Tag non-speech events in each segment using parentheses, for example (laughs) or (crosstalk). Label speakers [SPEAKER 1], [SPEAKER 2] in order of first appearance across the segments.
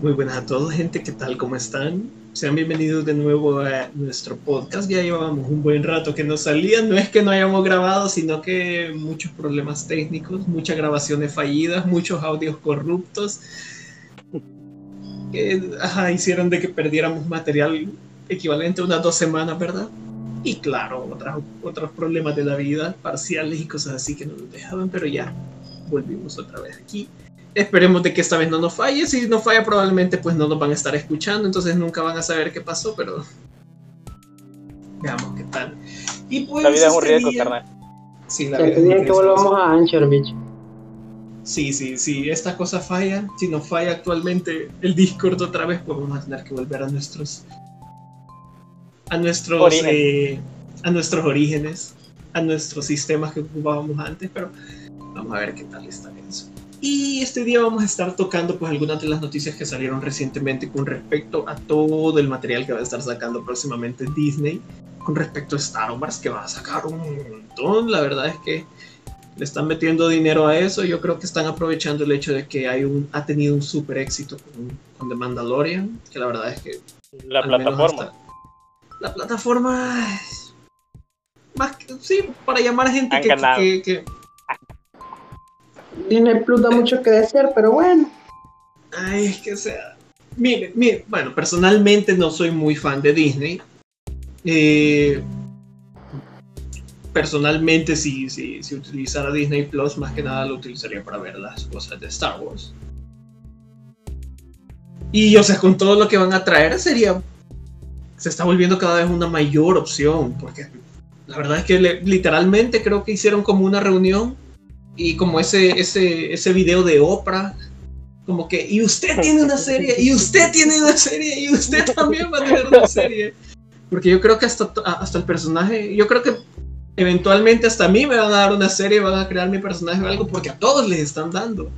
[SPEAKER 1] Muy buenas a todos, gente. ¿Qué tal? ¿Cómo están? Sean bienvenidos de nuevo a nuestro podcast. Ya llevábamos un buen rato que no salían. No es que no hayamos grabado, sino que muchos problemas técnicos, muchas grabaciones fallidas, muchos audios corruptos que ajá, hicieron de que perdiéramos material equivalente a unas dos semanas, ¿verdad? Y claro, otras, otros problemas de la vida, parciales y cosas así que nos dejaban, pero ya volvimos otra vez aquí. Esperemos de que esta vez no nos falle. Si no falla, probablemente pues no nos van a estar escuchando, entonces nunca van a saber qué pasó, pero veamos qué tal.
[SPEAKER 2] Y pues, la vida es un este riesgo, carnal.
[SPEAKER 1] Sí, la vida es un
[SPEAKER 3] riesgo. que volvamos a Anchor, bitch.
[SPEAKER 1] Sí, sí, sí, esta cosa falla, si no falla actualmente el Discord otra vez, pues vamos a tener que volver a nuestros a nuestros eh, a nuestros orígenes, a nuestros sistemas que ocupábamos antes, pero vamos a ver qué tal está eso. Y este día vamos a estar tocando pues algunas de las noticias que salieron recientemente con respecto a todo el material que va a estar sacando próximamente Disney con respecto a Star Wars que va a sacar un montón. La verdad es que le están metiendo dinero a eso. Yo creo que están aprovechando el hecho de que hay un, ha tenido un super éxito con, The Mandalorian, que la verdad es que...
[SPEAKER 2] La plataforma.
[SPEAKER 1] la plataforma... Más que, sí, para llamar a gente que, que
[SPEAKER 3] Disney Plus da mucho que decir, pero bueno.
[SPEAKER 1] Ay, es que sea. Mire, mire, bueno, personalmente no soy muy fan de Disney. Eh, personalmente, si, si, si utilizara Disney Plus, más que nada lo utilizaría para ver las cosas de Star Wars. Y, o sea, con todo lo que van a traer, sería. Se está volviendo cada vez una mayor opción, porque la verdad es que literalmente creo que hicieron como una reunión y como ese, ese, ese video de Oprah, como que, y usted tiene una serie, y usted tiene una serie, y usted también va a tener una serie. Porque yo creo que hasta, hasta el personaje, yo creo que eventualmente hasta a mí me van a dar una serie, van a crear mi personaje o algo, porque a todos les están dando.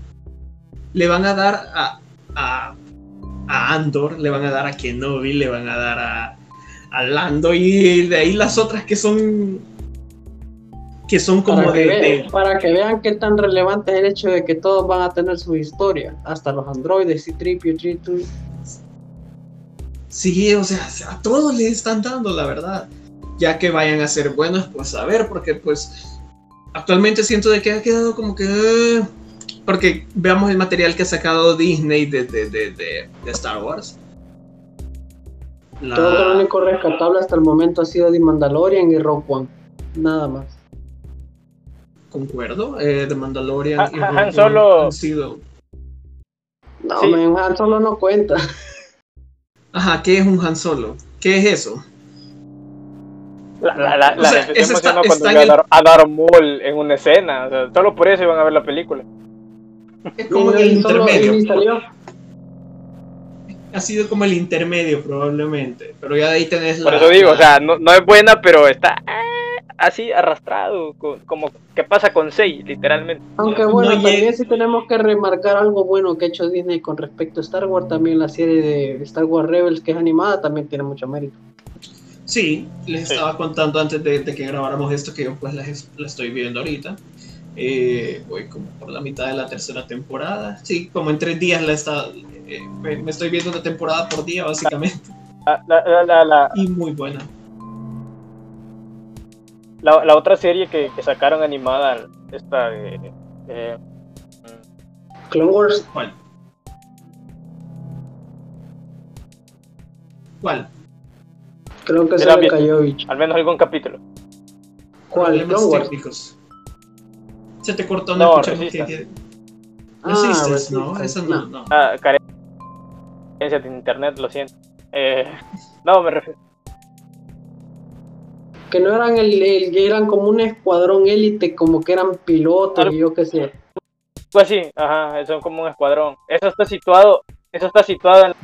[SPEAKER 1] Le van a dar a, a, a Andor, le van a dar a Kenobi, le van a dar a, a Lando, y de ahí las otras que son que son como
[SPEAKER 3] para
[SPEAKER 1] de,
[SPEAKER 3] que Para que vean qué tan relevante es el hecho de que todos van a tener su historia, hasta los androides y Tripio, Tritu.
[SPEAKER 1] Sí, o sea, a todos les están dando, la verdad. Ya que vayan a ser buenos, pues a ver, porque pues actualmente siento de que ha quedado como que... Eh, porque veamos el material que ha sacado Disney de, de, Star Wars.
[SPEAKER 3] Todo lo único rescatable hasta el momento ha sido The Mandalorian y Rogue One. Nada más
[SPEAKER 1] concuerdo. Eh, de Mandalorian
[SPEAKER 2] y Han Solo han
[SPEAKER 1] sido.
[SPEAKER 3] No, un Han Solo no cuenta.
[SPEAKER 1] Ajá, ¿qué es un Han Solo? ¿Qué es eso?
[SPEAKER 2] La, la, la, sea, eso está, cuando está en a Darth Maul en una escena. O sea, solo por eso iban a ver la película.
[SPEAKER 1] Es como el intermedio. Ha sido como el intermedio, probablemente. Pero ya de ahí tenés
[SPEAKER 2] la. Por eso digo, o sea, no, no es buena, pero está así arrastrado, como que pasa con Sei, literalmente.
[SPEAKER 3] Aunque bueno, también si tenemos que remarcar algo bueno que ha hecho Disney con respecto a Star Wars, también la serie de Star Wars Rebels, que es animada, también tiene mucho mérito.
[SPEAKER 1] Sí, les estaba contando antes de, que grabáramos esto que yo pues la, estoy viendo ahorita. Eh, voy como por la mitad de la tercera temporada. Sí, como en tres días la está, eh, me estoy viendo una temporada por día, básicamente. y muy buena.
[SPEAKER 2] La, la otra serie que, que, sacaron animada, esta de. Eh,
[SPEAKER 3] Clone Wars.
[SPEAKER 1] ¿Cuál? ¿Cuál?
[SPEAKER 3] Creo que se cayó
[SPEAKER 2] Al menos algún capítulo.
[SPEAKER 1] ¿Cuál? Clone Wars. Se te cortó, no, no escuchamos que, que... Ah, no, esa no, no.
[SPEAKER 2] Ah, carencia de internet, lo siento. Eh, (laughs) no, me refiero
[SPEAKER 3] que no eran el, eran como un escuadrón élite, como que eran pilotos y yo qué sé.
[SPEAKER 2] Pues sí, ajá, son como un escuadrón. Eso está situado, eso está situado en,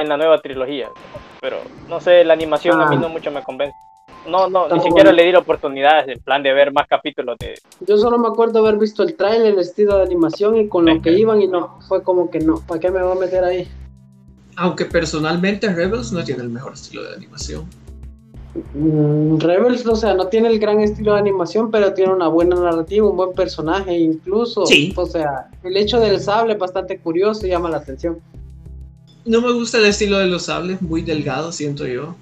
[SPEAKER 2] en la nueva trilogía, pero no sé, la animación a mí ah. no mucho me convence. No, no, ni siquiera le di la oportunidad, en plan de ver más capítulos de...
[SPEAKER 3] Yo solo me acuerdo haber visto el trailer, el estilo de animación y con lo que iban y no, fue como que no, ¿para qué me voy a meter ahí?
[SPEAKER 1] Aunque personalmente Rebels no tiene el mejor estilo de animación.
[SPEAKER 3] Mm, Rebels, o sea, no tiene el gran estilo de animación, pero tiene una buena narrativa, un buen personaje, incluso.
[SPEAKER 1] Sí.
[SPEAKER 3] O sea, el hecho del sable es bastante curioso y llama la atención.
[SPEAKER 1] No me gusta el estilo de los sables, muy delgado, siento yo.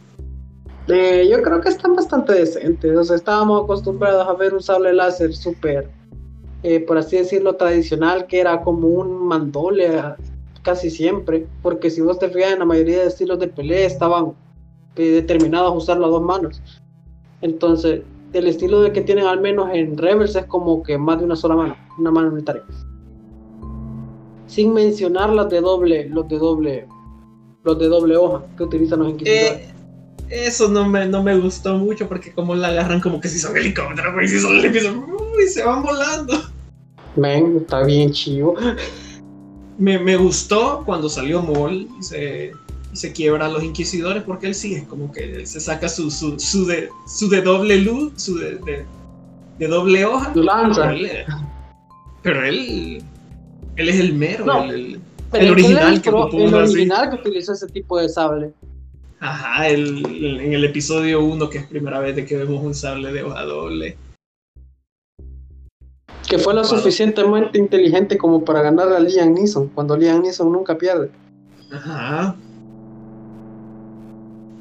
[SPEAKER 3] Eh, yo creo que están bastante decentes. O sea, estábamos acostumbrados a ver un sable láser súper, eh, por así decirlo, tradicional, que era como un mandole casi siempre. Porque si vos te fijas en la mayoría de estilos de pelea, estaban eh, determinados a usar las dos manos. Entonces, el estilo de que tienen al menos en Rebels es como que más de una sola mano, una mano unitaria. Sin mencionar las de doble, los de doble, los de doble hoja que utilizan los inquisidores.
[SPEAKER 1] Eh, eso no me, no me gustó mucho porque como la agarran como que si son helicópteros, güey, si son helicópteros, (laughs) uy, se van volando.
[SPEAKER 3] Men, está bien chivo.
[SPEAKER 1] Me, me gustó cuando salió Maul y se, y se quiebra a los inquisidores porque él sí es como que se saca su, su, su, de, su de doble luz, su de, de, de doble hoja.
[SPEAKER 3] Lanza.
[SPEAKER 1] Pero él, pero él, él es el mero,
[SPEAKER 3] No.
[SPEAKER 1] el, el-
[SPEAKER 3] Pero
[SPEAKER 1] el original que
[SPEAKER 3] pro- el
[SPEAKER 1] así.
[SPEAKER 3] original que utilizó ese tipo de sable.
[SPEAKER 1] Ajá, en el episodio 1, que es primera vez de que vemos un sable de hoja doble.
[SPEAKER 3] Que fue lo suficientemente inteligente como para ganar a Liam Neeson, cuando Liam Neeson nunca pierde.
[SPEAKER 1] Ajá.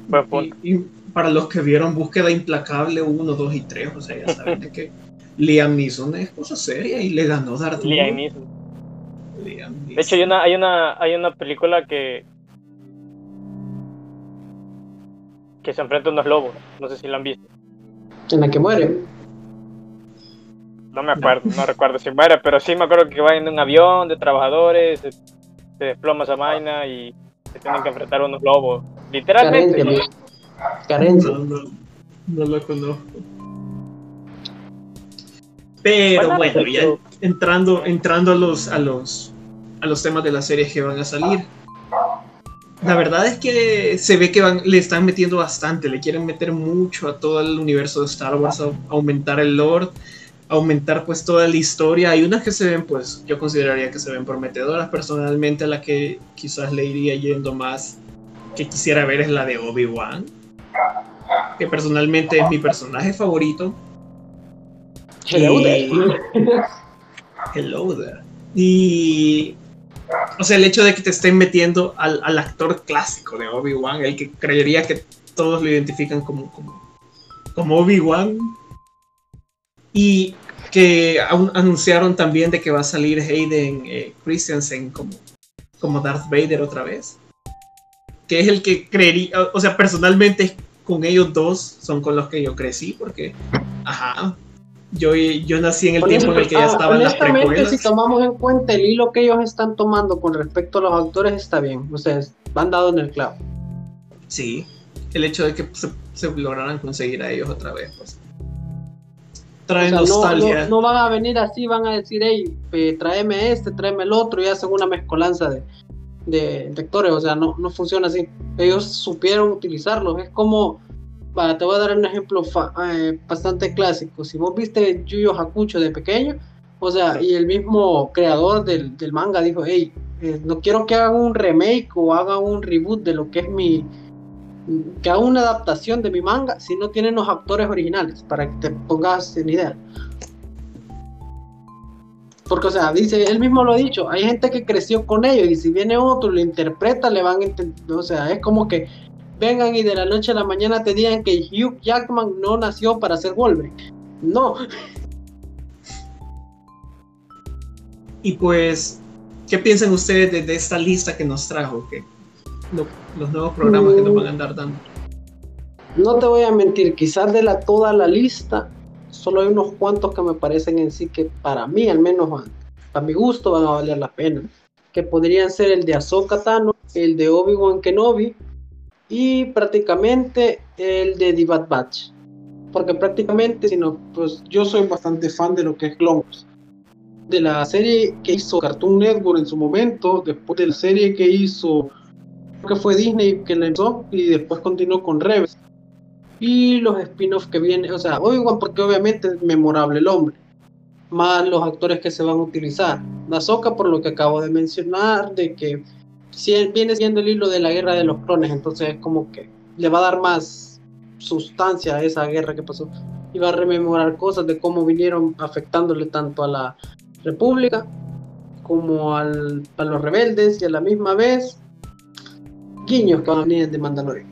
[SPEAKER 2] Buen punto.
[SPEAKER 1] Y, y para los que vieron Búsqueda Implacable 1, 2 y 3, o sea, ya saben de que Liam Neeson es cosa seria y le ganó Darth
[SPEAKER 2] Liam. Neeson.
[SPEAKER 1] Liam Neeson.
[SPEAKER 2] De hecho, hay una, hay una, hay una película que que se enfrenta a unos lobos. No sé si la han visto.
[SPEAKER 3] En la que muere.
[SPEAKER 2] No me acuerdo, no recuerdo si muere, pero sí me acuerdo que van en un avión de trabajadores, se, se desploma esa vaina y se tienen que enfrentar a unos lobos. Literalmente.
[SPEAKER 3] Carencia. Carencia.
[SPEAKER 1] No, no, no lo conozco. Pero
[SPEAKER 2] Bueno,
[SPEAKER 1] bueno, ya entrando, entrando a los, a los a los temas de las series que van a salir. La verdad es que se ve que van, le están metiendo bastante, le quieren meter mucho a todo el universo de Star Wars, a- aumentar el lore, aumentar pues toda la historia. Hay unas que se ven, pues yo consideraría que se ven prometedoras. Personalmente la que quizás le iría yendo más, que quisiera ver es la de Obi-Wan, que personalmente es mi personaje favorito.
[SPEAKER 3] Hello
[SPEAKER 1] Y-
[SPEAKER 3] there. (laughs)
[SPEAKER 1] Hello there. Y. O sea, el hecho de que te estén metiendo al, al actor clásico de Obi-Wan, el que creería que todos lo identifican como, como, como Obi-Wan. Y que anunciaron también de que va a salir Hayden eh, Christensen como, como Darth Vader otra vez. Que es el que creería, o sea, personalmente con ellos dos son con los que yo crecí, porque, ajá, yo, yo nací en el tiempo en el que ya
[SPEAKER 3] Ah,
[SPEAKER 1] estaban las
[SPEAKER 3] honestamente,
[SPEAKER 1] precuelas.
[SPEAKER 3] si tomamos en cuenta el hilo que ellos están tomando con respecto a los actores, está bien. Ustedes van dado en el clavo.
[SPEAKER 1] Sí, el hecho de que se, se lograran conseguir a ellos otra vez, pues. Trae
[SPEAKER 3] O sea, no,
[SPEAKER 1] nostalgia.
[SPEAKER 3] no- no van a venir así, van a decir, hey, eh, tráeme este, tráeme el otro, y hacen una mezcolanza de, de, actores. O sea, no, no funciona así. Ellos supieron utilizarlos. Es como, va, te voy a dar un ejemplo fa- eh, bastante clásico. Si vos viste Yu Yu Hakucho de pequeño, o sea, y el mismo creador del, del manga dijo, hey, eh, no quiero que hagan un remake o hagan un reboot de lo que es mi, que haga una adaptación de mi manga si no tienen los actores originales, para que te pongas en idea. Porque, o sea, dice, él mismo lo ha dicho, hay gente que creció con ellos y si viene otro y lo interpreta, le van a entender, o sea, es como que vengan y de la noche a la mañana te digan que Hugh Jackman no nació para ser Wolverine. No,
[SPEAKER 1] Y pues, ¿qué piensan ustedes de, esta lista que nos trajo? Lo- los nuevos programas que nos van a andar dando.
[SPEAKER 3] no te voy a mentir, quizás de la, toda la lista, solo hay unos cuantos que me parecen en sí que para mí, al menos a, a mi gusto, van a valer la pena. Que podrían ser el de Ahsoka Tano, el de Obi-Wan Kenobi y prácticamente el de The Bad Batch. Porque prácticamente, sino, pues yo soy bastante fan de lo que es Clone Wars. De la serie que hizo Cartoon Network en su momento, después de la serie que hizo, que fue Disney que la empezó y después continuó con Rebels y los spin-offs que vienen, o sea, Obi-Wan porque obviamente es memorable el hombre, más los actores que se van a utilizar. Ahsoka por lo que acabo de mencionar, de que viene siendo el hilo de la guerra de los clones, entonces es como que le va a dar más sustancia a esa guerra que pasó. Iba a rememorar cosas de cómo vinieron afectándole tanto a la República como al, a los rebeldes y a la misma vez guiños que van a venir de Mandalorian.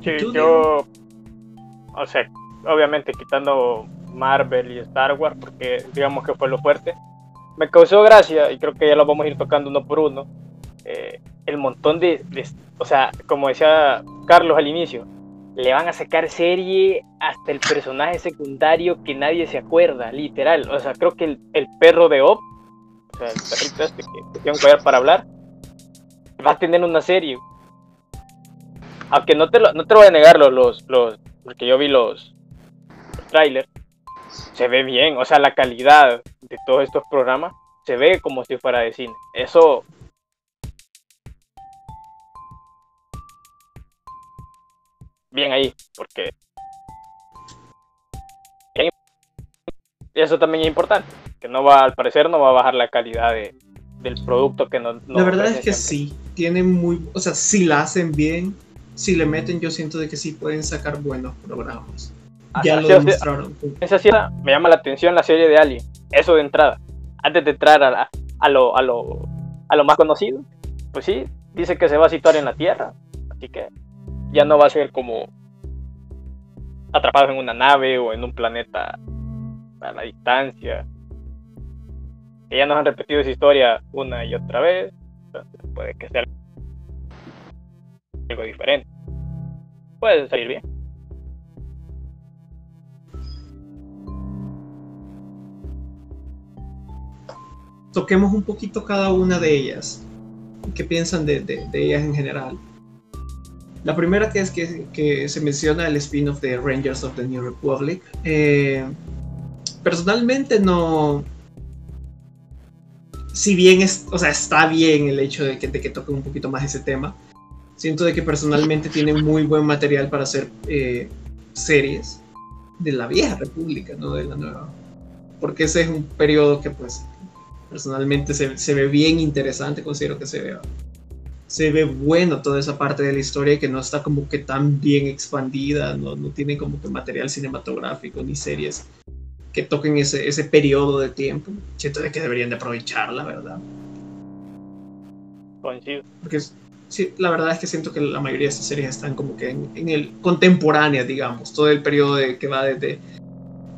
[SPEAKER 2] Sí, yo, o sea, obviamente quitando Marvel y Star Wars, porque digamos que fue lo fuerte, me causó gracia, y creo que ya lo vamos a ir tocando uno por uno, eh, el montón de, o sea, como decía Carlos al inicio, le van a sacar serie hasta el personaje secundario que nadie se acuerda, literal. O sea, creo que el, el perro de Op, o sea, el perrito este que un collar para hablar, va a tener una serie. Aunque no te lo, no te voy a negar los, los, porque yo vi los, los trailers, se ve bien, o sea, la calidad de todos estos programas se ve como si fuera de cine. Eso bien ahí, porque eso también es importante, que no va, al parecer no va a bajar la calidad de, del producto que no...
[SPEAKER 1] la verdad es que sí, tienen muy, o sea, si la hacen bien, si le meten, yo siento de que sí pueden sacar buenos programas. ya lo demostraron.
[SPEAKER 2] Esa sí me llama la atención la serie de Alien, eso de entrada, antes de entrar a, a, lo, a, lo, a lo más conocido, pues sí, dice que se va a situar en la Tierra, así que ya no va a ser como atrapados en una nave o en un planeta a la distancia. Que ya nos han repetido esa historia una y otra vez. Entonces puede que sea algo diferente. Puede salir bien.
[SPEAKER 1] Toquemos un poquito cada una de ellas. ¿Qué piensan de, de ellas en general? La primera que es que, se menciona el spin-off de Rangers of the New Republic. Eh, personalmente no... Si bien es, o sea, está bien el hecho de que, de que toque un poquito más ese tema, siento de que personalmente tiene muy buen material para hacer eh, series de la vieja república, no de la nueva. Porque ese es un periodo que pues personalmente se, se ve bien interesante, considero que se ve se ve bueno toda esa parte de la historia que no está como que tan bien expandida, no, no tiene como que material cinematográfico ni series que toquen ese, ese periodo de tiempo. Siento de que deberían de aprovechar, la verdad. Porque sí, la verdad es que siento que la mayoría de estas series están como que en, en el contemporánea, digamos, todo el periodo de, que va desde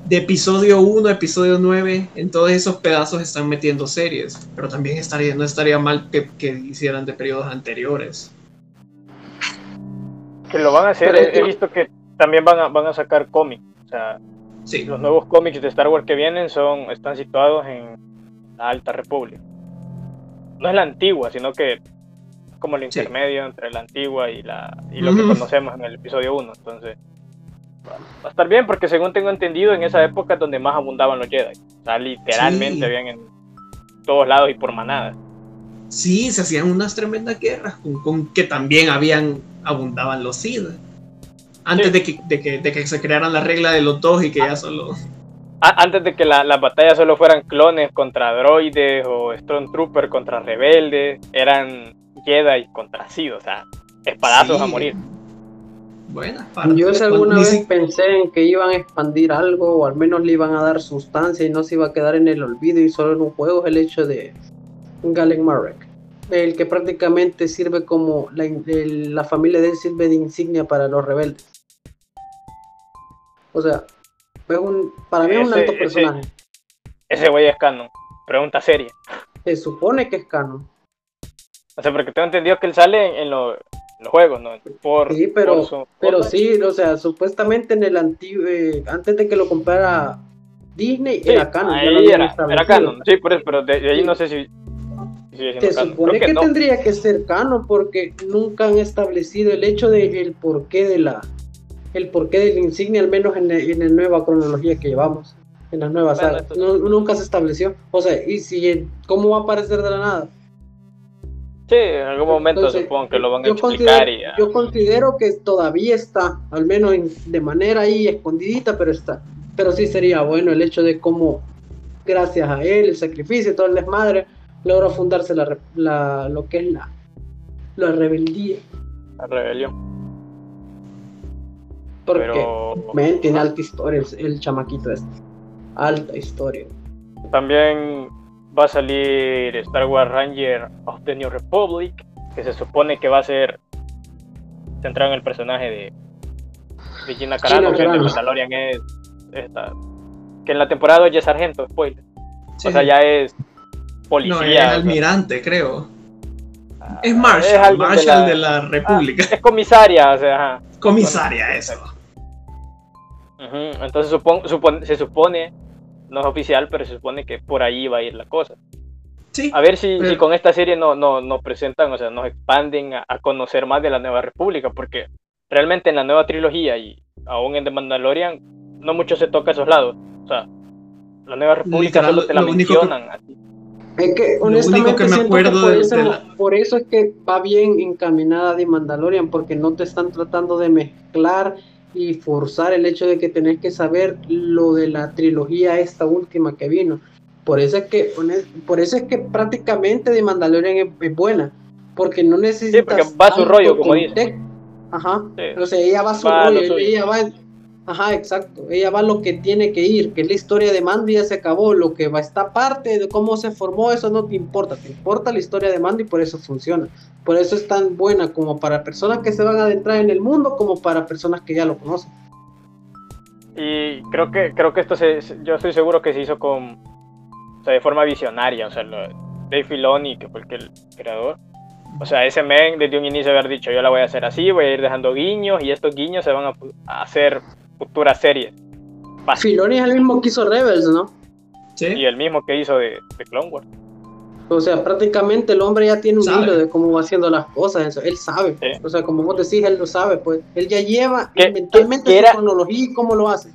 [SPEAKER 1] de episodio 1 a episodio 9, en todos esos pedazos están metiendo series, pero también estaría, no estaría mal que, hicieran de periodos anteriores.
[SPEAKER 2] Que lo van a hacer, he, visto que también van a, van a sacar cómics, o sea, los nuevos cómics de Star Wars que vienen son, están situados en la Alta República. No es la antigua, sino que como el intermedio entre la antigua y, la, y lo que conocemos en el episodio 1, entonces va a estar bien porque según tengo entendido en esa época es donde más abundaban los Jedi. O sea, literalmente habían en todos lados y por manadas.
[SPEAKER 1] Sí, se hacían unas tremendas guerras con, que también habían abundaban los Sith. Antes de, que, de, que, de, que, se crearan la regla de los dos y que ya solo...
[SPEAKER 2] Antes de que las la batallas solo fueran clones contra droides o Stormtrooper contra rebeldes, eran Jedi contra Sith, o sea, espadazos a morir.
[SPEAKER 3] Yo alguna vez pensé en que iban a expandir algo o al menos le iban a dar sustancia y no se iba a quedar en el olvido y solo en un juego el hecho de Galen Marek, el que prácticamente sirve como la, familia de él sirve de insignia para los rebeldes. O sea, para mí es un alto personaje.
[SPEAKER 2] Ese güey es canon. Pregunta seria.
[SPEAKER 3] Se supone que es canon.
[SPEAKER 2] O sea, porque tengo entendido que él sale en, lo, los juegos, ¿no?
[SPEAKER 3] Por, sí, pero, pero sí, o sea, supuestamente en el antiguo, eh, antes de que lo comprara Disney, era canon.
[SPEAKER 2] era, era, canon, sí, por eso, pero de, ahí no sé si...
[SPEAKER 3] Se supone que, tendría que ser canon porque nunca han establecido el hecho de el porqué de la el porqué del insignia, al menos en, en la nueva cronología que llevamos, en las nuevas nunca se estableció. O sea, y si cómo va a aparecer de la nada
[SPEAKER 2] Sí, en algún momento supongo que lo van a explicar.
[SPEAKER 3] Yo considero que todavía está, al menos de manera ahí escondidita, pero está. Pero sí sería bueno el hecho de cómo, gracias a él, el sacrificio, todo el desmadre, logró fundarse la, lo que es la, La rebeldía.
[SPEAKER 2] La rebelión.
[SPEAKER 3] Porque,
[SPEAKER 2] Pero
[SPEAKER 3] tiene alta historia el, el chamaquito este. Alta historia.
[SPEAKER 2] también va a salir Star Wars Ranger of the New Republic, que se supone que va a ser centrado en el personaje de, de Gina Carano, que en
[SPEAKER 3] Carano.
[SPEAKER 2] el Mandalorian es esta, que en la temporada ya es sargento, spoiler.
[SPEAKER 1] Sí.
[SPEAKER 2] O sea, ya es
[SPEAKER 1] no,
[SPEAKER 2] policía.
[SPEAKER 1] es
[SPEAKER 2] o sea,
[SPEAKER 1] almirante, creo.
[SPEAKER 2] ah,
[SPEAKER 1] Es Marshall, Marshall de la, República.
[SPEAKER 2] Ah, es comisaria, o sea, ajá.
[SPEAKER 1] Comisaria, eso.
[SPEAKER 2] Entonces supon- supon- se supone, no es oficial, pero se supone que por ahí va a ir la cosa.
[SPEAKER 1] Sí.
[SPEAKER 2] A ver si,
[SPEAKER 1] Pero-
[SPEAKER 2] si con esta serie no, no, nos presentan, o sea, nos expanden a, a conocer más de la Nueva República, porque realmente en la nueva trilogía y aún en The Mandalorian no mucho se toca esos lados. O sea, la Nueva República
[SPEAKER 1] Literal,
[SPEAKER 2] solo te la
[SPEAKER 1] que-
[SPEAKER 2] mencionan. así.
[SPEAKER 3] Es que
[SPEAKER 1] Lo único
[SPEAKER 3] honestamente
[SPEAKER 1] que me acuerdo
[SPEAKER 3] por,
[SPEAKER 1] de-
[SPEAKER 3] eso,
[SPEAKER 1] de la-
[SPEAKER 3] por eso es que va bien encaminada de Mandalorian, porque no te están tratando de mezclar y forzar el hecho de que tenés que saber lo de la trilogía esta última que vino. Por eso es que, por eso es que prácticamente de Mandalorian es, es buena, porque no necesitas
[SPEAKER 2] porque va a su rollo, como dice.
[SPEAKER 3] Ajá.
[SPEAKER 2] Sí.
[SPEAKER 3] O sea, ella va a su
[SPEAKER 2] Va
[SPEAKER 3] rollo, ella va, ajá, exacto, ella va lo que tiene que ir, que la historia de Mandy ya se acabó, lo que va esta parte de cómo se formó, eso no te importa, te importa la historia de Mandy y por eso funciona. Por eso es tan buena como para personas que se van a adentrar en el mundo como para personas que ya lo conocen.
[SPEAKER 2] Y creo que, creo que esto se, yo estoy seguro que se hizo con, o sea, de forma visionaria, o sea, lo- Dave Filoni, que fue el, creador. O sea, ese men desde un inicio haber dicho, yo la voy a hacer así, voy a ir dejando guiños y estos guiños se van a hacer futuras series. Fácil.
[SPEAKER 3] Filoni es el mismo que hizo Rebels, ¿no?
[SPEAKER 1] Sí.
[SPEAKER 2] Y el mismo que hizo de, de Clone Wars.
[SPEAKER 3] O sea, prácticamente el hombre ya tiene un
[SPEAKER 1] Sabe.
[SPEAKER 3] hilo de cómo va haciendo las cosas, eso, él sabe.
[SPEAKER 2] Sí.
[SPEAKER 3] O sea, como vos decís, él lo sabe, pues. Él ya lleva mentalmente su
[SPEAKER 2] era-
[SPEAKER 3] cronología y cómo lo hace.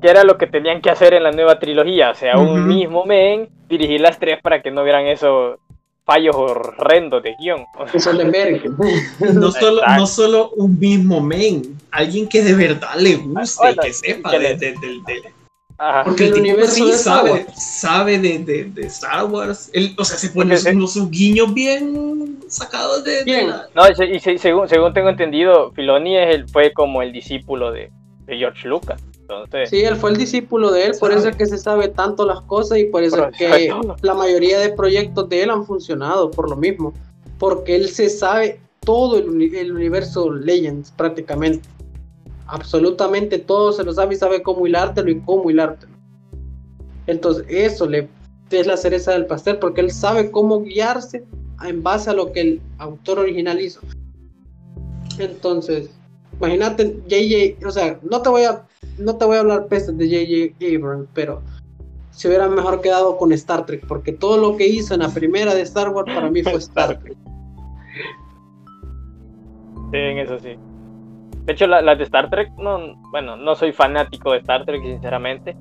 [SPEAKER 2] Que era lo que tenían que hacer en la nueva trilogía, o sea, un mismo men dirigir las tres para que no vieran esos fallos horrendos de
[SPEAKER 3] guion. (laughs)
[SPEAKER 1] No solo, no solo un mismo men, alguien que de verdad le guste
[SPEAKER 2] Bueno,
[SPEAKER 1] y que sepa
[SPEAKER 2] que
[SPEAKER 1] de,
[SPEAKER 2] le-
[SPEAKER 1] de- de- de-
[SPEAKER 2] ajá.
[SPEAKER 1] porque el tipo
[SPEAKER 3] universo
[SPEAKER 1] sí
[SPEAKER 3] de
[SPEAKER 1] sabe, sabe de, de, de Star Wars. Él, o sea, se pone
[SPEAKER 2] se-
[SPEAKER 1] unos sus guiños bien sacados de, de
[SPEAKER 3] Bien.
[SPEAKER 1] la-
[SPEAKER 2] No, y y se- según, según tengo entendido, Filoni es el, fue como el discípulo de, de George Lucas. Entonces,
[SPEAKER 3] Sí, él fue el discípulo de él, por eso es que se sabe tanto las cosas y por eso
[SPEAKER 2] Pero
[SPEAKER 3] es que
[SPEAKER 2] todo.
[SPEAKER 3] la mayoría de proyectos de él han funcionado por lo mismo, porque él se sabe todo el, uni- el universo Legends prácticamente. Absolutamente todo se lo sabe y sabe cómo hilártelo y cómo hilártelo. Entonces, eso le es la cereza del pastel, porque él sabe cómo guiarse en base a lo que el autor original hizo. Entonces, imagínate JJ, o sea, no te voy a no te voy a hablar pestes de JJ Abrams, pero se hubiera mejor quedado con Star Trek, porque todo lo que hizo en la primera de Star Wars para mí fue (laughs) Star Trek.
[SPEAKER 2] sí, en eso sí. De hecho, la- las de Star Trek, no, bueno, no soy fanático de Star Trek, sinceramente.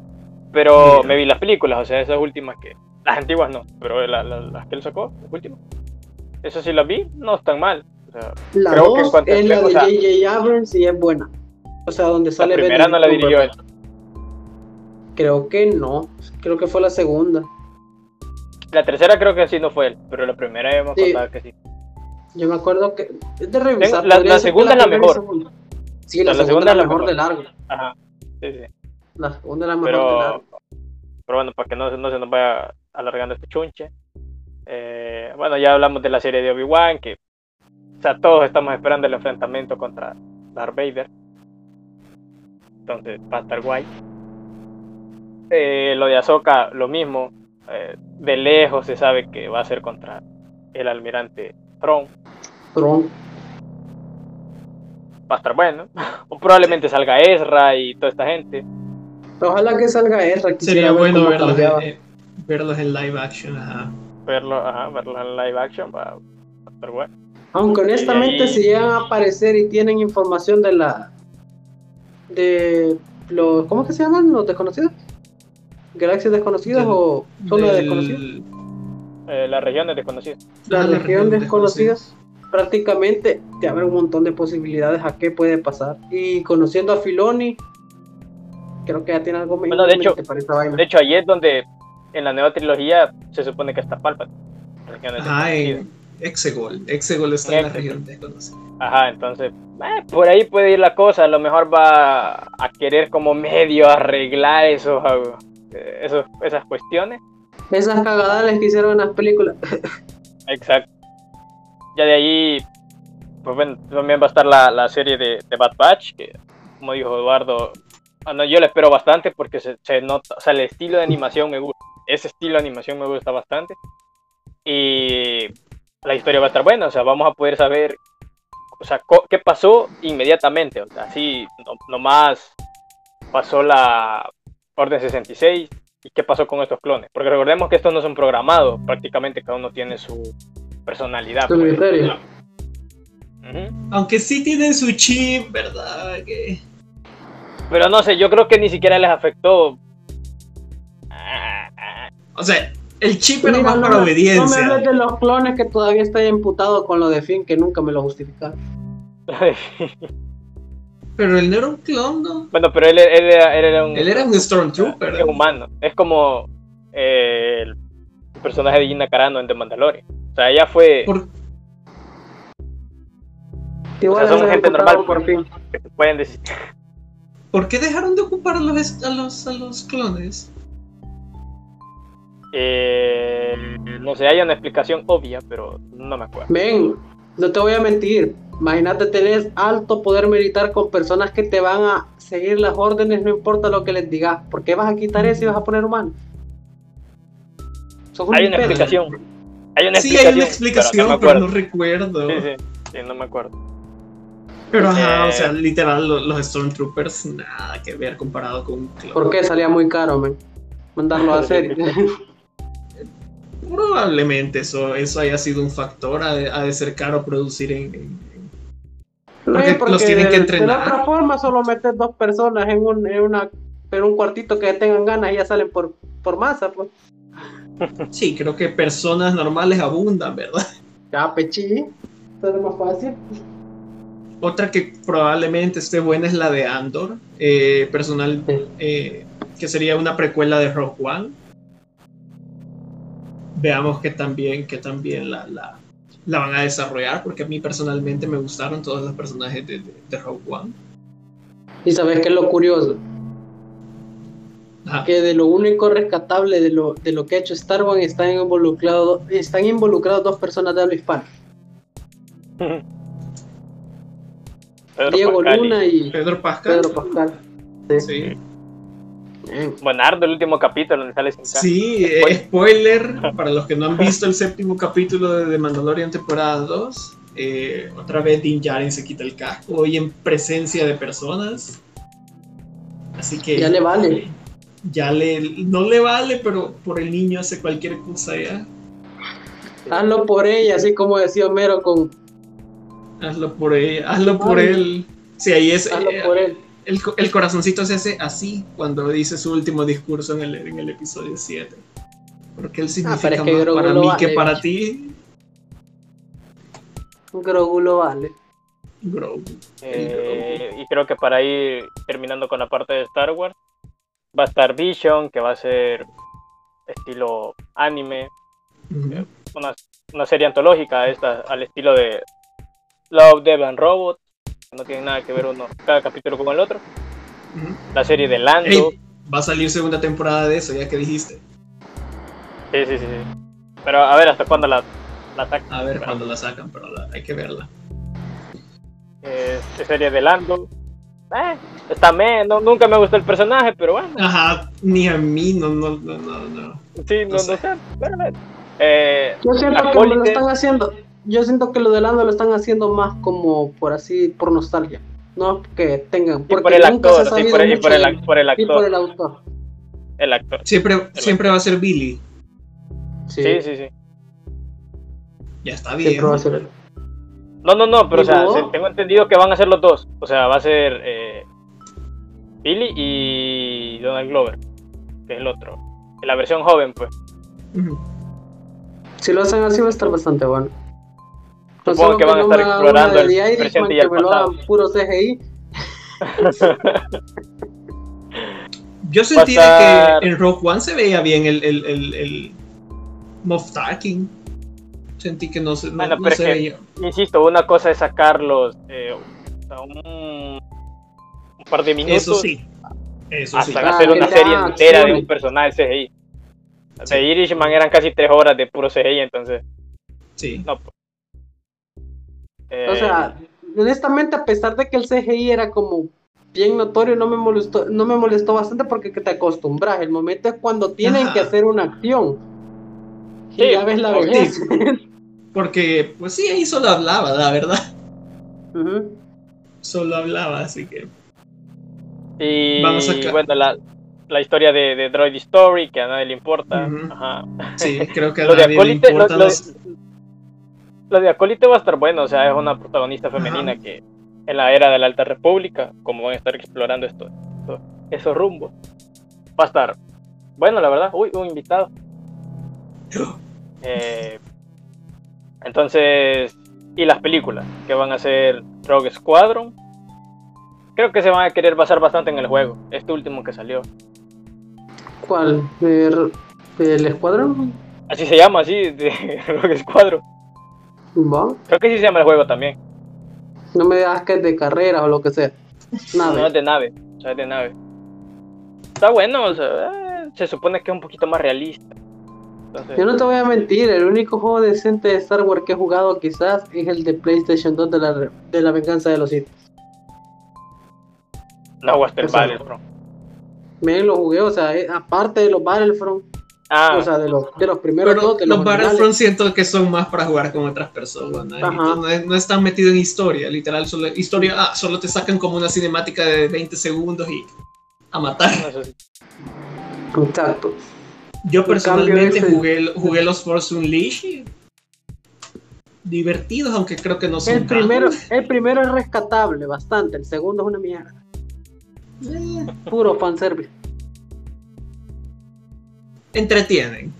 [SPEAKER 2] Pero me vi las películas, o sea, esas últimas que. Las antiguas no, pero la- la- las que él sacó, las últimas. Esas sí las vi, no están mal. O sea,
[SPEAKER 3] La
[SPEAKER 2] Creo que en
[SPEAKER 3] 2
[SPEAKER 2] cuanto a
[SPEAKER 3] es la de JJ Abrams y es buena. O sea, donde
[SPEAKER 2] la
[SPEAKER 3] sale
[SPEAKER 2] primera no la dirigió él.
[SPEAKER 3] Creo que no, creo que fue la segunda.
[SPEAKER 2] La tercera creo que sí no fue él, pero la primera ya
[SPEAKER 3] Sí.
[SPEAKER 2] acordaba que sí.
[SPEAKER 3] Yo me acuerdo que es de revisar.
[SPEAKER 2] La- la segunda es la mejor.
[SPEAKER 3] segunda. Sí, la,
[SPEAKER 2] La- la
[SPEAKER 3] segunda, es la
[SPEAKER 2] la
[SPEAKER 3] mejor de largo.
[SPEAKER 2] Ajá. Sí, sí.
[SPEAKER 3] La segunda es la mejor de
[SPEAKER 2] Pero,
[SPEAKER 3] largo.
[SPEAKER 2] pero bueno, para que no, no se nos vaya alargando este chunche. eh, bueno, ya hablamos de la serie de Obi-Wan, que o sea, todos estamos esperando el enfrentamiento contra Darth Vader. Entonces va a estar guay. Eh, lo de Ahsoka, lo mismo. eh, de lejos se sabe que va a ser contra el almirante Thrawn.
[SPEAKER 3] Tron.
[SPEAKER 2] Va a estar bueno. (laughs) O probablemente salga Ezra y toda esta gente.
[SPEAKER 3] Ojalá que salga quisiera
[SPEAKER 1] Sería
[SPEAKER 3] ver
[SPEAKER 1] bueno
[SPEAKER 3] cómo
[SPEAKER 1] verlos, en, eh, verlos en live action. Ajá.
[SPEAKER 2] Verlo, ajá, verlo en live action va, va a estar bueno.
[SPEAKER 3] Aunque honestamente
[SPEAKER 2] ahí-
[SPEAKER 3] si llegan a aparecer y tienen información de la de los ¿cómo que se llaman? los desconocidos? Galaxias desconocidas
[SPEAKER 1] Del-
[SPEAKER 3] o solo de
[SPEAKER 1] Del-
[SPEAKER 3] desconocidos?
[SPEAKER 2] Eh, las regiones desconocidas.
[SPEAKER 3] La
[SPEAKER 1] la
[SPEAKER 3] región
[SPEAKER 1] región
[SPEAKER 3] desconocidas prácticamente te abre un montón de posibilidades a qué puede pasar. Y conociendo a Filoni, creo que ya tiene algo
[SPEAKER 2] Bueno, de
[SPEAKER 3] en
[SPEAKER 2] hecho-
[SPEAKER 3] para vaina.
[SPEAKER 2] De hecho, ahí es donde en la nueva trilogía se supone que está Palpatine. Desconocidas.
[SPEAKER 1] en, Exegol. Exegol está en la región desconocida.
[SPEAKER 2] Ajá, entonces, eh, por ahí puede ir la cosa. A lo mejor va a querer como medio arreglar esos, eh, esos esas cuestiones.
[SPEAKER 3] Esas cagadales que hicieron en las películas. (laughs)
[SPEAKER 2] Exacto. Ya de ahí, pues bueno, también va a estar la, la serie de, de Bad Batch, que como dijo Eduardo, ah, no, yo la espero bastante porque se, se nota, o sea, el estilo de animación me gusta, ese estilo de animación me gusta bastante. Y la historia va a estar buena, o sea, vamos a poder saber, o sea, qué pasó inmediatamente, o sea, así no, nomás pasó la Orden 66 y qué pasó con estos clones, porque recordemos que estos no son programados, prácticamente cada uno tiene su personalidad.
[SPEAKER 3] Su
[SPEAKER 2] pues.
[SPEAKER 1] Aunque sí tienen su chip, ¿verdad?
[SPEAKER 2] Pero no sé, yo creo que ni siquiera les afectó. Ah, ah.
[SPEAKER 1] O sea, el chip era
[SPEAKER 3] Mira,
[SPEAKER 1] más
[SPEAKER 3] no
[SPEAKER 1] para
[SPEAKER 3] me- No me
[SPEAKER 1] obediencia.
[SPEAKER 3] hables de los clones que todavía está imputado con lo de Finn, que nunca me lo justificaron. (laughs)
[SPEAKER 1] Pero él no era un clon, ¿no?
[SPEAKER 2] bueno, pero él, él era, él era un,
[SPEAKER 1] Él era un Stormtrooper.
[SPEAKER 2] es humano. Es como eh, el personaje de Gina Carano en The Mandalorian. O sea, ella fue.
[SPEAKER 1] Por-
[SPEAKER 2] O sea, son gente normal.
[SPEAKER 3] por
[SPEAKER 2] se pueden decir.
[SPEAKER 1] ¿Por qué dejaron de ocupar a los, a los, a los clones?
[SPEAKER 2] Eh, no sé, hay una explicación obvia, pero no me acuerdo.
[SPEAKER 3] Ven, no te voy a mentir. Imagínate tener alto poder militar con personas que te van a seguir las órdenes, no importa lo que les digas. ¿Por qué vas a quitar eso y vas a poner humano? Un
[SPEAKER 2] Hay una explicación. Hay una
[SPEAKER 1] Sí,
[SPEAKER 2] explicación.
[SPEAKER 1] hay una explicación, pero no, recuerdo.
[SPEAKER 2] Sí, sí, sí, no me acuerdo.
[SPEAKER 1] Pero ajá,
[SPEAKER 2] Eh.
[SPEAKER 1] o sea, literal, lo- los, Stormtroopers, nada que ver comparado con un clon.
[SPEAKER 3] ¿Por qué salía muy caro, men? Mandarlo a (laughs) hacer. (laughs)
[SPEAKER 1] Probablemente eso, eso haya sido un factor, ha de, ha de ser caro producir en, en-
[SPEAKER 3] No,
[SPEAKER 1] Porque los tienen que entrenar.
[SPEAKER 3] De otra forma, solo metes dos personas en un, en una, en un cuartito que tengan ganas y ya salen por, por masa, pues. (laughs)
[SPEAKER 1] Sí, creo que personas normales abundan, ¿verdad?
[SPEAKER 3] Ya, pechí. Esto es más fácil.
[SPEAKER 1] Otra que probablemente esté buena es la de Andor, eh, personal, eh, que sería una precuela de Rogue One. Veamos que también, que también la, la, la van a desarrollar, porque a mí personalmente me gustaron todos los personajes de, de, de Rogue One.
[SPEAKER 3] Y sabes qué es lo curioso,
[SPEAKER 1] Ajá.
[SPEAKER 3] que de lo único rescatable de lo, de lo que ha hecho Star Wars están involucrados, están involucrados dos personas de habla hispana. (laughs)
[SPEAKER 2] Pedro
[SPEAKER 3] Diego
[SPEAKER 2] Pascal
[SPEAKER 3] Luna y
[SPEAKER 1] Pedro Pascal.
[SPEAKER 3] Pedro Pascal.
[SPEAKER 1] Sí.
[SPEAKER 2] Buenardo, el último capítulo donde sale sin.
[SPEAKER 1] Sí, eh, spoiler, (laughs) para los que no han visto el séptimo capítulo de The Mandalorian temporada 2, eh, otra vez Din Djarin se quita el casco, hoy en presencia de personas. Así que
[SPEAKER 3] Ya le vale.
[SPEAKER 1] ya le, no le vale, pero por el niño hace cualquier cosa ya.
[SPEAKER 3] Hazlo por ella, así como decía Homero con
[SPEAKER 1] Hazlo por él, hazlo por él. Sí, ahí es,
[SPEAKER 3] hazlo
[SPEAKER 1] eh,
[SPEAKER 3] por él.
[SPEAKER 1] El, el corazoncito se hace así cuando dice su último discurso en el, en el episodio 7. Porque él significa
[SPEAKER 3] Ah, pero es que
[SPEAKER 1] más
[SPEAKER 3] Grogu
[SPEAKER 1] para mí
[SPEAKER 3] vale,
[SPEAKER 1] que para
[SPEAKER 3] bicho.
[SPEAKER 1] ti,
[SPEAKER 3] Grogu lo vale.
[SPEAKER 1] Grogu.
[SPEAKER 2] Eh, y creo que para ir terminando con la parte de Star Wars, va a estar Vision, que va a ser estilo anime, una, una serie antológica esta, al estilo de Love, Death and Robot, no tienen nada que ver uno, cada capítulo con el otro. La serie de Lando,
[SPEAKER 1] Ey, va a salir segunda temporada de eso, ya que dijiste.
[SPEAKER 2] sí, sí, sí, sí. Pero a ver hasta cuándo la, la sacan.
[SPEAKER 1] A ver cuándo la sacan, pero la- hay que verla.
[SPEAKER 2] eh, serie de Lando. Eh, está me, no, nunca me gustó el personaje, pero bueno.
[SPEAKER 1] Ajá, ni a mí, no, no, no, no. no.
[SPEAKER 2] Sí, no,
[SPEAKER 1] No
[SPEAKER 2] no
[SPEAKER 1] sé.
[SPEAKER 2] pero, eh,
[SPEAKER 3] Yo siento que lo están haciendo. Yo siento que lo de Lando lo están haciendo más como por así, por nostalgia. No que tengan.
[SPEAKER 2] y por el
[SPEAKER 3] nunca se ha
[SPEAKER 2] actor, sí,
[SPEAKER 3] sabido
[SPEAKER 2] por el, y por el, por el
[SPEAKER 3] y
[SPEAKER 2] actor.
[SPEAKER 3] por el autor.
[SPEAKER 2] El actor.
[SPEAKER 1] Siempre, siempre va a ser Billy.
[SPEAKER 3] Sí,
[SPEAKER 2] Sí, sí, sí.
[SPEAKER 1] Ya está bien.
[SPEAKER 3] siempre va a ser él.
[SPEAKER 2] No, no, no, pero o
[SPEAKER 3] ¿Y
[SPEAKER 2] sea, se- tengo entendido que van a ser los dos. O sea, va a ser eh, Billy y Donald Glover, que es el otro. En la versión joven, pues.
[SPEAKER 3] Si lo hacen así va a estar bastante bueno.
[SPEAKER 2] Supongo que van a estar explorando
[SPEAKER 3] una de
[SPEAKER 2] el presente y (laughs)
[SPEAKER 3] que
[SPEAKER 2] el
[SPEAKER 3] me lo puro CGI.
[SPEAKER 1] Yo sentía
[SPEAKER 2] estar-
[SPEAKER 1] que en Rogue One se veía bien el, el, el, el Moff Tarkin. Sentí que no se, no,
[SPEAKER 2] Bueno,
[SPEAKER 1] no se
[SPEAKER 2] es que-
[SPEAKER 1] veía.
[SPEAKER 2] Insisto, una cosa es sacarlos eh, un, un par de minutos
[SPEAKER 1] Eso sí. Eso sí.
[SPEAKER 2] hasta hacer una serie entera de un personaje CGI.
[SPEAKER 1] Sí.
[SPEAKER 2] De Irishman eran casi tres horas de puro CGI, entonces,
[SPEAKER 1] Sí.
[SPEAKER 2] no. pues. Eh,
[SPEAKER 3] O sea, honestamente, a pesar de que el CGI era como bien notorio, no me molestó, no me molestó bastante porque que te acostumbras. El momento es cuando tienen
[SPEAKER 1] Ajá.
[SPEAKER 3] que hacer una acción. Y
[SPEAKER 2] Sí,
[SPEAKER 3] ya ves la vejez.
[SPEAKER 1] Porque, pues sí, ahí solo hablaba, la verdad. Solo hablaba, así que.
[SPEAKER 2] y
[SPEAKER 1] vamos acá.
[SPEAKER 2] bueno, la, la historia de, de Droid Story, que a nadie le importa. Ajá.
[SPEAKER 1] Sí, creo que a (laughs) nadie le
[SPEAKER 2] Acólite, lo,
[SPEAKER 1] importan
[SPEAKER 2] lo- lo de va a estar bueno, o sea, es una protagonista femenina
[SPEAKER 1] Ajá.
[SPEAKER 2] que en la era de la Alta República, como van a estar explorando esto, esto- esos rumbos, va a estar bueno, la verdad. Uy, un invitado. Eh, entonces, y las películas que van a ser Rogue Squadron, creo que se van a querer basar bastante en el juego, este último que salió.
[SPEAKER 3] ¿Cuál? ¿El, el escuadrón?
[SPEAKER 2] Así se llama, así, de (laughs) Rogue Squadron.
[SPEAKER 3] Va.
[SPEAKER 2] Creo que sí se llama el juego también.
[SPEAKER 3] No me digas que es de carreras o lo que sea.
[SPEAKER 2] No,
[SPEAKER 3] Nada.
[SPEAKER 2] es de nave. O sea, es de nave. Está bueno, o sea, eh, se supone que es un poquito más realista. Entonces,
[SPEAKER 3] Yo no te voy a mentir, el único juego decente de Star Wars que he jugado quizás es el de PlayStation 2 de la, de la venganza de los Sith.
[SPEAKER 2] no Western Battlefront.
[SPEAKER 3] Me lo jugué, o sea, eh, aparte de los Battlefront,
[SPEAKER 2] Ah,
[SPEAKER 3] o sea, de los, de los primeros
[SPEAKER 1] Pero
[SPEAKER 3] dos, de los.
[SPEAKER 1] Battlefront siento que son más para jugar con otras personas. ¿no?
[SPEAKER 3] Ajá.
[SPEAKER 1] No, es- no están metidos en historia, literal. Solo, historia, ah, solo te sacan como una cinemática de 20 segundos y a matar.
[SPEAKER 3] Exacto.
[SPEAKER 1] Yo
[SPEAKER 3] En
[SPEAKER 1] personalmente
[SPEAKER 3] ese-
[SPEAKER 1] jugué, jugué los Force Unleashed. Divertidos, aunque creo que no son
[SPEAKER 3] El primero, (laughs) el primero es rescatable bastante, el segundo es una mierda.
[SPEAKER 1] Eh,
[SPEAKER 3] Puro fanservice.
[SPEAKER 1] Entretienen.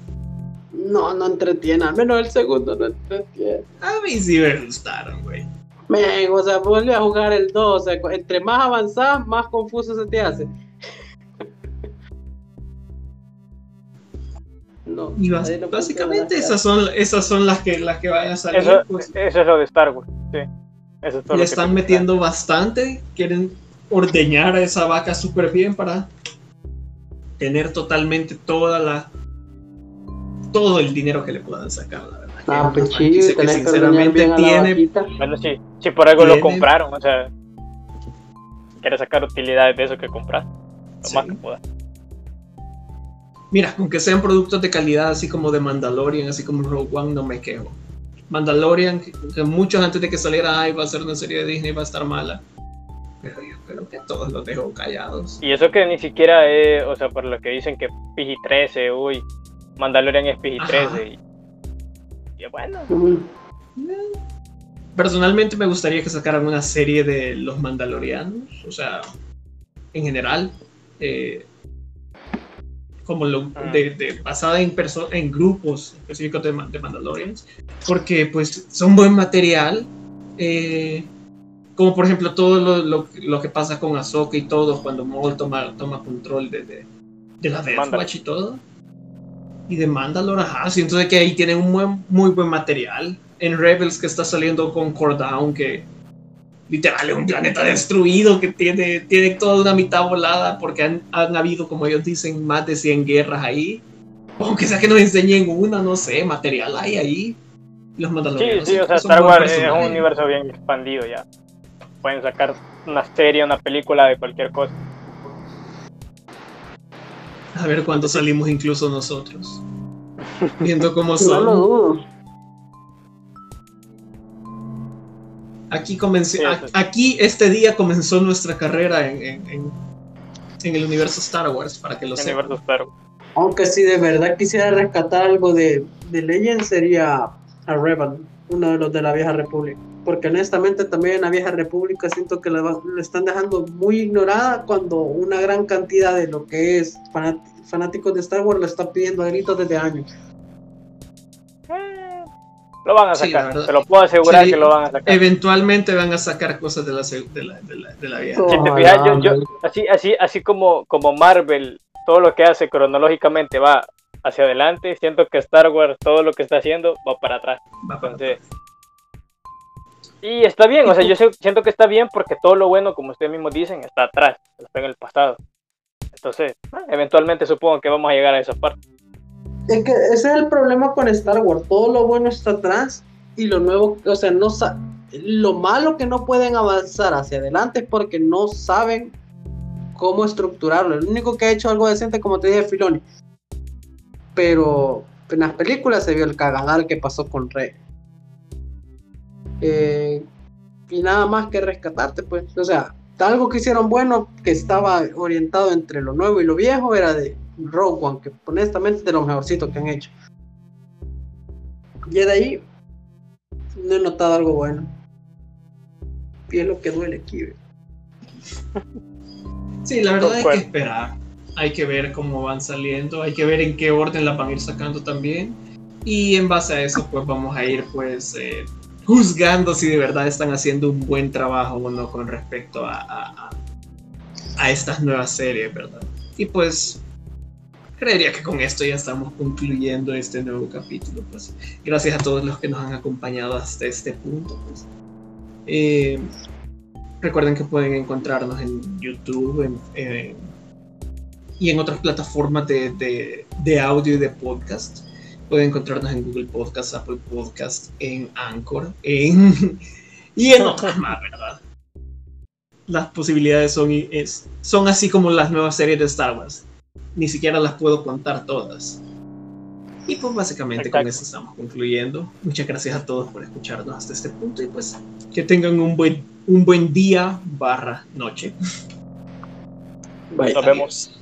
[SPEAKER 3] No, no entretiene, al menos el segundo no entretiene.
[SPEAKER 1] A mí sí me gustaron, güey.
[SPEAKER 3] Men, o sea, vuelve a jugar el 2, o sea, entre más avanzas, más confuso se te hace. (laughs) No,
[SPEAKER 1] Y bas-
[SPEAKER 3] ahí no
[SPEAKER 1] básicamente esas son, esas son las que, las que vayan a salir.
[SPEAKER 2] Eso,
[SPEAKER 1] pues,
[SPEAKER 2] eso es lo de Star Wars. Sí. Eso es todo lo
[SPEAKER 1] le
[SPEAKER 2] que
[SPEAKER 1] están metiendo bastante. Quieren ordeñar a esa vaca súper bien para tener totalmente toda la todo el dinero que le puedan sacar, la verdad.
[SPEAKER 3] Ah, pues chido,
[SPEAKER 1] que sinceramente tiene.
[SPEAKER 2] Bueno, sí, sí, por algo lo
[SPEAKER 1] Tiene-
[SPEAKER 2] compraron, o sea, quieres sacar utilidades de eso que compraste, lo
[SPEAKER 1] Sí.
[SPEAKER 2] más que puedas.
[SPEAKER 1] Mira, aunque sean productos de calidad, así como de Mandalorian, así como Rogue One, no me quejo. Mandalorian, que muchos antes de que saliera, ay, va a ser una serie de Disney, va a estar mala. Pero yo creo que todos los dejó callados.
[SPEAKER 2] Y eso que ni siquiera es, o sea, por lo que dicen que PG-13, uy, Mandalorian es PG-13 y, y bueno,
[SPEAKER 3] Ujú.
[SPEAKER 1] Personalmente me gustaría que sacaran una serie de los Mandalorianos, o sea, en general, eh, como lo,
[SPEAKER 2] Ah.
[SPEAKER 1] de, de- basada en, en grupos específicos de, de Mandalorians, porque pues son buen material, eh, como por ejemplo todo lo, lo- lo que pasa con Ahsoka y todo, cuando Maul toma, toma control de, de, de la Death. Watch y todo. Y de Mandalore, ajá, siento de que ahí tienen un buen- muy buen material. En Rebels que está saliendo con Cordown, que literal es un planeta destruido, que tiene, tiene toda una mitad volada, porque han, han habido, como ellos dicen, más de 100 guerras ahí. Aunque sea que nos enseñen una, no sé, material hay ahí. Los
[SPEAKER 2] sí,
[SPEAKER 1] Mandalorianos
[SPEAKER 2] sí, o sea, Star Wars es un universo bien expandido ya. Pueden sacar una serie, una película de cualquier cosa.
[SPEAKER 1] A ver cuándo salimos incluso nosotros. Viendo cómo (laughs)
[SPEAKER 3] No lo
[SPEAKER 1] son.
[SPEAKER 3] dudo.
[SPEAKER 1] Aquí comencé,
[SPEAKER 2] Sí, sí.
[SPEAKER 1] aquí este día comenzó nuestra carrera en, en- en- en el universo Star Wars, para que lo
[SPEAKER 2] El
[SPEAKER 1] sepan.
[SPEAKER 2] universo Star Wars.
[SPEAKER 3] Aunque si de verdad quisiera rescatar algo de, de Legend sería a Revan, uno de los de la Vieja República. Porque honestamente también en la Vieja República siento que la, están dejando muy ignorada cuando una gran cantidad de lo que es fanat- fanáticos de Star Wars lo está pidiendo a gritos desde años.
[SPEAKER 2] Eh, lo van a
[SPEAKER 1] Sí,
[SPEAKER 2] sacar,
[SPEAKER 1] verdad.
[SPEAKER 2] te lo puedo asegurar
[SPEAKER 1] Sí,
[SPEAKER 2] que lo van a sacar.
[SPEAKER 1] Eventualmente van a sacar cosas de la, de la, de la, de la vieja.
[SPEAKER 2] Si te fijas, yo- yo- así, así, así como, como Marvel, todo lo que hace cronológicamente va hacia adelante. Siento que Star Wars, todo lo que está haciendo, va para atrás.
[SPEAKER 1] Va para
[SPEAKER 2] Entonces, y está bien, o sea, yo siento que está bien porque todo lo bueno, como ustedes mismos dicen, está atrás, está en el pasado. Entonces, ah, eventualmente supongo que vamos a llegar a esa parte.
[SPEAKER 3] Es que ese es el problema con Star Wars. Todo lo bueno está atrás y lo nuevo, o sea, no lo malo que no pueden avanzar hacia adelante es porque no saben cómo estructurarlo. El único que ha hecho algo decente, como te dije, Filoni. Pero en las películas se vio el cagadal que pasó con Rey. Eh, y nada más que rescatarte, pues. O sea, algo que hicieron bueno, que estaba orientado entre lo nuevo y lo viejo, era de Rogue One, que honestamente es de los mejorcitos que han hecho. Y de ahí no he notado algo bueno. Y es lo que duele aquí. ve. (laughs)
[SPEAKER 1] Sí, la verdad hay que esperar. Hay que ver cómo van saliendo, hay que ver en qué orden las van a ir sacando también. Y en base a eso, pues vamos a ir pues eh, juzgando si de verdad están haciendo un buen trabajo o no con respecto a, a, a- estas nuevas series, ¿verdad? Y pues creería que con esto ya estamos concluyendo este nuevo capítulo. Pues gracias a todos los que nos han acompañado hasta este punto. Pues. Eh, Recuerden que pueden encontrarnos en YouTube en- en- y en otras plataformas de- de audio y de podcast. Pueden encontrarnos en Google Podcast, Apple Podcast, en Anchor, en, (laughs) y en (laughs) otras más, ¿verdad? Las posibilidades son, es- son así como las nuevas series de Star Wars. Ni siquiera las puedo contar todas. Y pues básicamente con eso estamos concluyendo. Muchas gracias a todos por escucharnos hasta este punto y pues que tengan un buen, un buen día barra noche.
[SPEAKER 3] Bye.
[SPEAKER 2] Nos vemos.